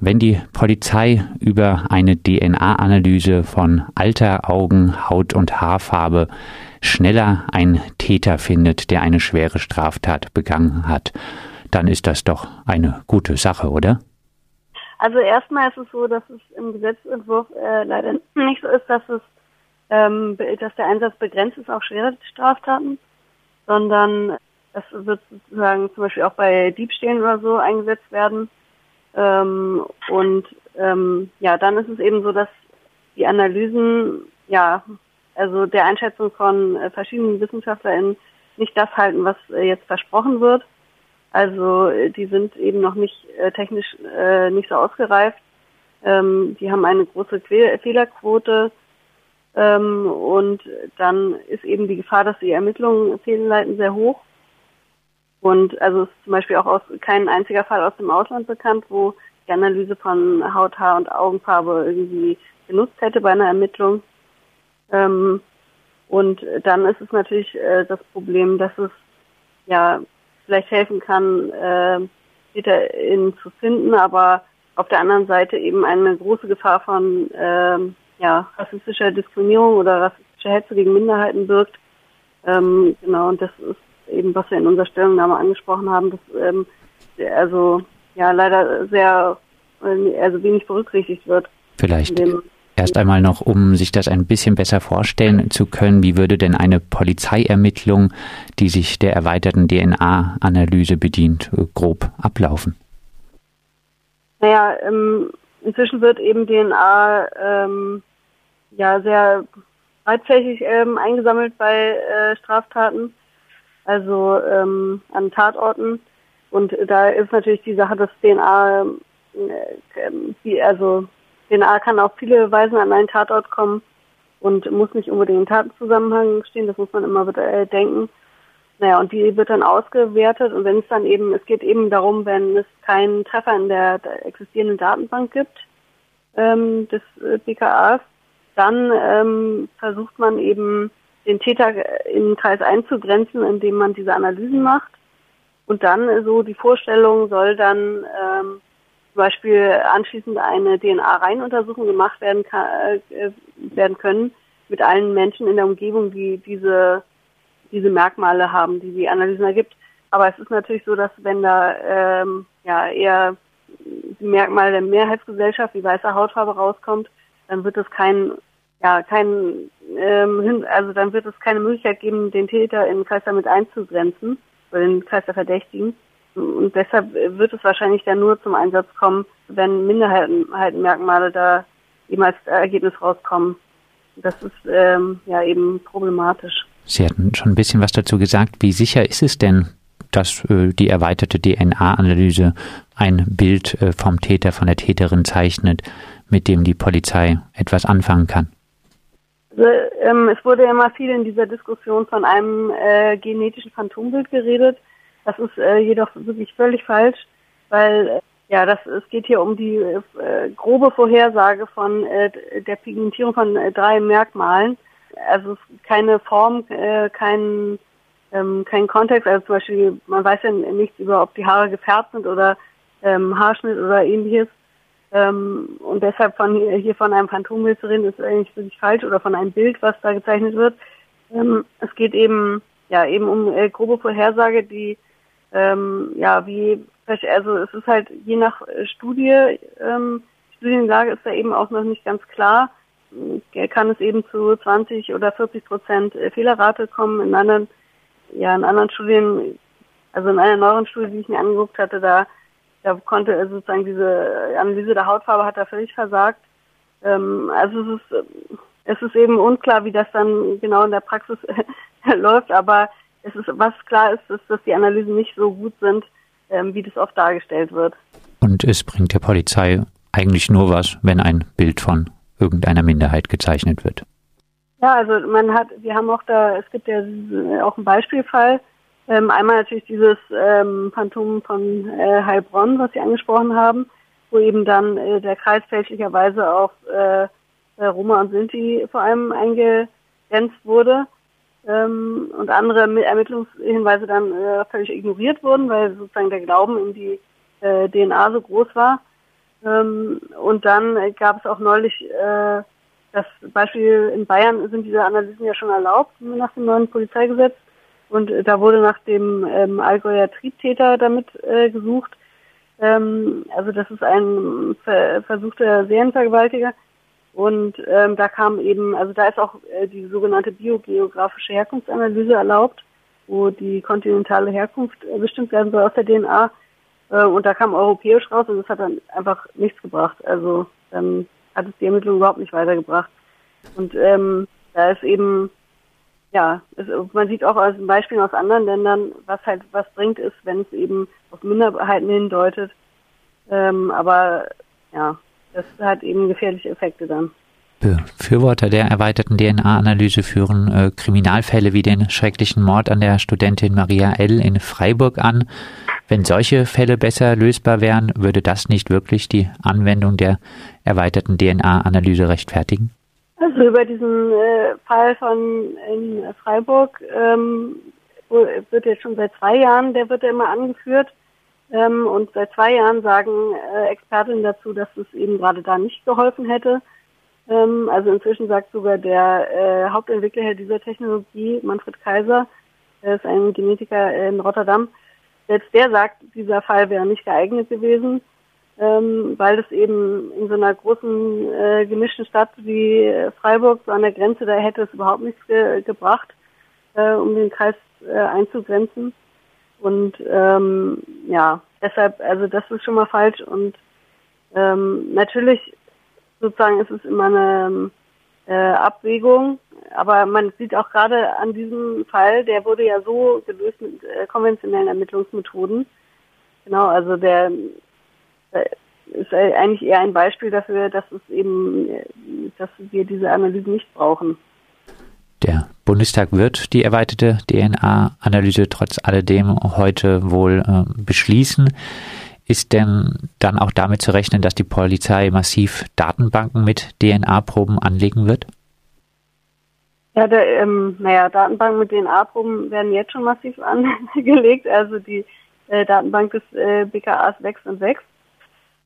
wenn die Polizei über eine DNA-Analyse von Alter, Augen, Haut und Haarfarbe schneller einen Täter findet, der eine schwere Straftat begangen hat, dann ist das doch eine gute Sache, oder? Also erstmal ist es so, dass es im Gesetzentwurf äh, leider nicht so ist, dass es ähm, dass der Einsatz begrenzt ist auf schwere Straftaten, sondern das wird sozusagen zum Beispiel auch bei Diebstählen oder so eingesetzt werden. Ähm, und ähm, ja, dann ist es eben so, dass die Analysen ja also der Einschätzung von äh, verschiedenen WissenschaftlerInnen nicht das halten, was äh, jetzt versprochen wird. Also äh, die sind eben noch nicht äh, technisch äh, nicht so ausgereift. Ähm, die haben eine große que Fehlerquote ähm, und dann ist eben die Gefahr, dass die Ermittlungen fehlleiten, sehr hoch. Und also ist zum Beispiel auch aus, kein einziger Fall aus dem Ausland bekannt, wo die Analyse von Haut, Haar und Augenfarbe irgendwie genutzt hätte bei einer Ermittlung. Ähm, und dann ist es natürlich äh, das Problem, dass es ja vielleicht helfen kann, äh, TäterInnen zu finden, aber auf der anderen Seite eben eine große Gefahr von äh, ja, rassistischer Diskriminierung oder rassistischer Hetze gegen Minderheiten birgt. Ähm, genau, und das ist eben, was wir in unserer Stellungnahme angesprochen haben, dass ähm, also ja leider sehr also wenig berücksichtigt wird. Vielleicht erst einmal noch, um sich das ein bisschen besser vorstellen zu können, wie würde denn eine Polizeiermittlung, die sich der erweiterten DNA-Analyse bedient, grob ablaufen? Naja, ähm, inzwischen wird eben DNA ähm, ja sehr breitflächig ähm, eingesammelt bei äh, Straftaten, also ähm, an Tatorten. Und da ist natürlich die Sache, dass DNA, äh, also DNA kann auf viele Weisen an einen Tatort kommen und muss nicht unbedingt im Tatenzusammenhang stehen, das muss man immer äh, denken. Naja, und die wird dann ausgewertet und wenn es dann eben, es geht eben darum, wenn es keinen Treffer in der, der existierenden Datenbank gibt ähm, des äh, BKAs, dann ähm, versucht man eben den Täter in den Kreis einzugrenzen, indem man diese Analysen macht. Und dann äh, so die Vorstellung soll dann ähm, zum Beispiel anschließend eine DNA-Reihenuntersuchung gemacht werden, kann, äh, werden können mit allen Menschen in der Umgebung, die diese, diese Merkmale haben, die die Analysen ergibt. Aber es ist natürlich so, dass wenn da ähm, ja eher die Merkmale der Mehrheitsgesellschaft, wie weiße Hautfarbe rauskommt, dann wird es kein, ja, kein, ähm, also dann wird es keine Möglichkeit geben, den Täter in den Kreis damit einzugrenzen oder den Kreis Verdächtigen. Und deshalb wird es wahrscheinlich dann nur zum Einsatz kommen, wenn Minderheitenmerkmale da eben als Ergebnis rauskommen. Das ist ähm, ja eben problematisch. Sie hatten schon ein bisschen was dazu gesagt. Wie sicher ist es denn, dass äh, die erweiterte DNA-Analyse ein Bild äh, vom Täter, von der Täterin zeichnet, mit dem die Polizei etwas anfangen kann? Also, ähm, es wurde ja immer viel in dieser Diskussion von einem äh, genetischen Phantombild geredet. Das ist äh, jedoch wirklich völlig falsch, weil äh, ja, das, es geht hier um die äh, grobe Vorhersage von äh, der Pigmentierung von äh, drei Merkmalen. Also keine Form, kein, ähm, kein Kontext. Also zum Beispiel, man weiß ja nichts über, ob die Haare gefärbt sind oder ähm, Haarschnitt oder ähnliches. Ähm, und deshalb von hier, hier von einem reden, ist eigentlich wirklich falsch oder von einem Bild, was da gezeichnet wird. Ähm, es geht eben ja eben um äh, grobe Vorhersage, die ähm, ja, wie, also es ist halt je nach äh, Studie, ähm, Studienlage ist da eben auch noch nicht ganz klar. Äh, kann es eben zu 20 oder 40 Prozent äh, Fehlerrate kommen. In anderen, ja, in anderen Studien, also in einer neueren Studie, die ich mir angeguckt hatte, da, da konnte sozusagen diese Analyse der Hautfarbe hat da völlig versagt. Ähm, also es ist, es ist eben unklar, wie das dann genau in der Praxis läuft, aber es ist, was klar ist, ist, dass die Analysen nicht so gut sind, ähm, wie das oft dargestellt wird. Und es bringt der Polizei eigentlich nur was, wenn ein Bild von irgendeiner Minderheit gezeichnet wird. Ja, also man hat, wir haben auch da, es gibt ja auch einen Beispielfall. Ähm, einmal natürlich dieses ähm, Phantom von äh, Heilbronn, was Sie angesprochen haben, wo eben dann äh, der Kreis fälschlicherweise auf äh, Roma und Sinti vor allem eingegrenzt wurde ähm, und andere Ermittlungshinweise dann äh, völlig ignoriert wurden, weil sozusagen der Glauben in die äh, DNA so groß war. Ähm, und dann gab es auch neulich äh, das Beispiel in Bayern sind diese Analysen ja schon erlaubt nach dem neuen Polizeigesetz. Und äh, da wurde nach dem ähm, Allgäuer Triebtäter damit äh, gesucht. Ähm, also das ist ein ver versuchter Serienvergewaltiger. Und ähm, da kam eben, also da ist auch äh, die sogenannte biogeografische Herkunftsanalyse erlaubt, wo die kontinentale Herkunft äh, bestimmt werden soll aus der DNA. Äh, und da kam europäisch raus und das hat dann einfach nichts gebracht. Also dann hat es die Ermittlung überhaupt nicht weitergebracht. Und ähm, da ist eben, ja, man sieht auch aus Beispielen aus anderen Ländern, was halt was bringt ist, wenn es eben auf Minderheiten hindeutet. Ähm, aber ja, das hat eben gefährliche Effekte dann. Befürworter der erweiterten DNA-Analyse führen äh, Kriminalfälle wie den schrecklichen Mord an der Studentin Maria L. in Freiburg an. Wenn solche Fälle besser lösbar wären, würde das nicht wirklich die Anwendung der erweiterten DNA-Analyse rechtfertigen? Also über diesen äh, Fall von in Freiburg ähm, wird jetzt schon seit zwei Jahren, der wird ja immer angeführt. Ähm, und seit zwei Jahren sagen äh, Expertinnen dazu, dass es eben gerade da nicht geholfen hätte. Ähm, also inzwischen sagt sogar der äh, Hauptentwickler dieser Technologie, Manfred Kaiser, er ist ein Genetiker in Rotterdam, selbst der sagt, dieser Fall wäre nicht geeignet gewesen, ähm, weil es eben in so einer großen äh, gemischten Stadt wie Freiburg, so an der Grenze, da hätte es überhaupt nichts ge gebracht, äh, um den Kreis äh, einzugrenzen. Und ähm, ja, deshalb, also das ist schon mal falsch und ähm, natürlich sozusagen ist es immer eine äh, Abwägung, aber man sieht auch gerade an diesem Fall, der wurde ja so gelöst mit äh, konventionellen Ermittlungsmethoden. Genau, also der äh, ist eigentlich eher ein Beispiel dafür, dass es eben, dass wir diese Analyse nicht brauchen. Der Bundestag wird die erweiterte DNA-Analyse trotz alledem heute wohl äh, beschließen. Ist denn dann auch damit zu rechnen, dass die Polizei massiv Datenbanken mit DNA-Proben anlegen wird? Ja, der, ähm, naja, Datenbanken mit DNA-Proben werden jetzt schon massiv angelegt. Also die äh, Datenbank des äh, BKAs wächst und wächst.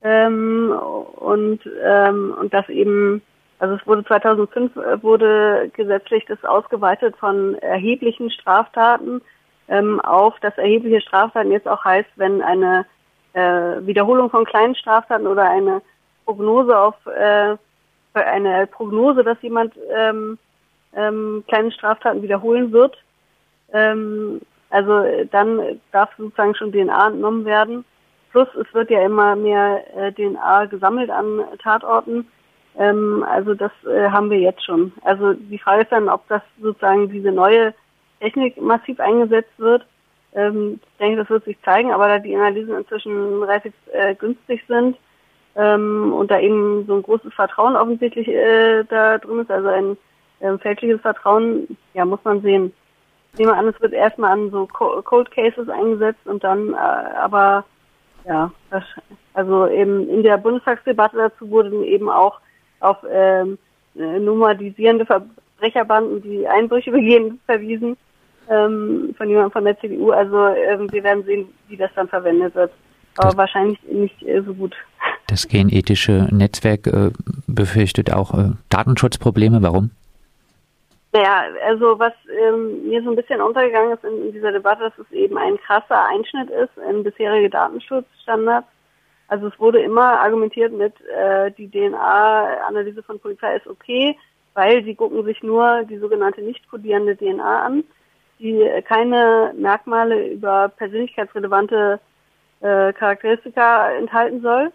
Ähm, und, ähm, und das eben also es wurde 2005 äh, wurde gesetzlich das ausgeweitet von erheblichen Straftaten ähm, auf, dass erhebliche Straftaten jetzt auch heißt, wenn eine äh, Wiederholung von kleinen Straftaten oder eine Prognose auf äh, eine Prognose, dass jemand ähm, ähm, kleine Straftaten wiederholen wird. Ähm, also dann darf sozusagen schon DNA entnommen werden. Plus es wird ja immer mehr äh, DNA gesammelt an Tatorten. Ähm, also das äh, haben wir jetzt schon. Also die Frage ist dann, ob das sozusagen diese neue Technik massiv eingesetzt wird. Ähm, ich denke, das wird sich zeigen, aber da die Analysen inzwischen relativ äh, günstig sind ähm, und da eben so ein großes Vertrauen offensichtlich äh, da drin ist, also ein äh, fälschliches Vertrauen, ja, muss man sehen. Ich nehme an, es wird erstmal an so Cold Cases eingesetzt und dann äh, aber ja, also eben in der Bundestagsdebatte dazu wurden eben auch auf ähm, äh, nomadisierende Verbrecherbanden, die Einbrüche begehen, verwiesen ähm, von jemandem von der CDU. Also ähm, wir werden sehen, wie das dann verwendet wird. Aber das wahrscheinlich nicht äh, so gut. Das genethische Netzwerk äh, befürchtet auch äh, Datenschutzprobleme. Warum? Naja, also was ähm, mir so ein bisschen untergegangen ist in, in, dieser Debatte, dass es eben ein krasser Einschnitt ist in bisherige Datenschutzstandards also es wurde immer argumentiert mit, äh, die DNA-Analyse von Polizei ist okay, weil sie gucken sich nur die sogenannte nicht kodierende DNA an, die keine Merkmale über persönlichkeitsrelevante äh, Charakteristika enthalten soll.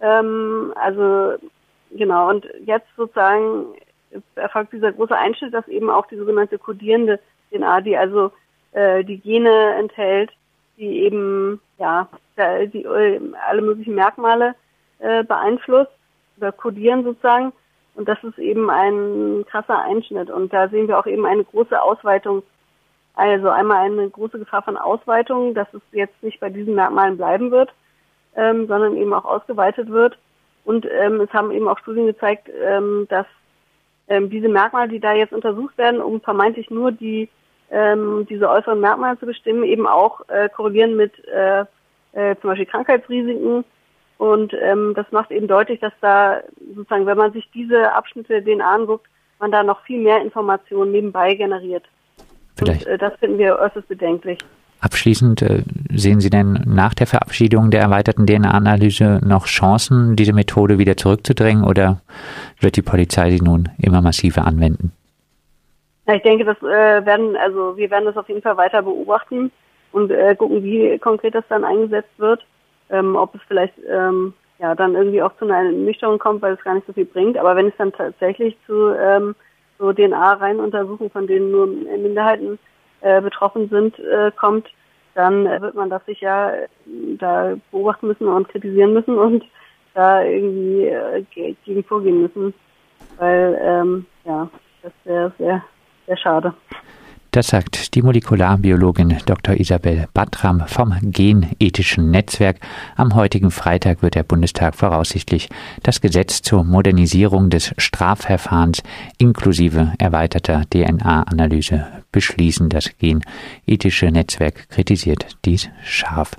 Ähm, also genau, und jetzt sozusagen erfolgt dieser große Einschnitt, dass eben auch die sogenannte kodierende DNA, die also äh, die Gene enthält, die eben ja die äh, alle möglichen Merkmale äh, beeinflusst oder kodieren sozusagen. Und das ist eben ein krasser Einschnitt. Und da sehen wir auch eben eine große Ausweitung. Also einmal eine große Gefahr von Ausweitung, dass es jetzt nicht bei diesen Merkmalen bleiben wird, ähm, sondern eben auch ausgeweitet wird. Und ähm, es haben eben auch Studien gezeigt, ähm, dass ähm, diese Merkmale, die da jetzt untersucht werden, um vermeintlich nur die ähm, diese äußeren Merkmale zu bestimmen, eben auch äh, korrelieren mit äh, äh, zum Beispiel Krankheitsrisiken Und ähm, das macht eben deutlich, dass da sozusagen, wenn man sich diese Abschnitte den anguckt, man da noch viel mehr Informationen nebenbei generiert. Vielleicht. Und, äh, das finden wir äußerst bedenklich. Abschließend, äh, sehen Sie denn nach der Verabschiedung der erweiterten DNA-Analyse noch Chancen, diese Methode wieder zurückzudrängen oder wird die Polizei sie nun immer massiver anwenden? Ich denke, das äh, werden, also wir werden das auf jeden Fall weiter beobachten und äh, gucken, wie konkret das dann eingesetzt wird. Ähm, ob es vielleicht ähm, ja dann irgendwie auch zu einer Nüchterung kommt, weil es gar nicht so viel bringt. Aber wenn es dann tatsächlich zu ähm, so DNA-Reihenuntersuchungen, von denen nur Minderheiten äh, betroffen sind, äh, kommt, dann wird man das sicher äh, da beobachten müssen und kritisieren müssen und da irgendwie äh, gegen vorgehen müssen. Weil, ähm, ja, das wäre sehr, sehr schade. Das sagt die Molekularbiologin Dr. Isabel Batram vom Genethischen Netzwerk. Am heutigen Freitag wird der Bundestag voraussichtlich das Gesetz zur Modernisierung des Strafverfahrens inklusive erweiterter DNA-Analyse beschließen. Das Genethische Netzwerk kritisiert dies scharf.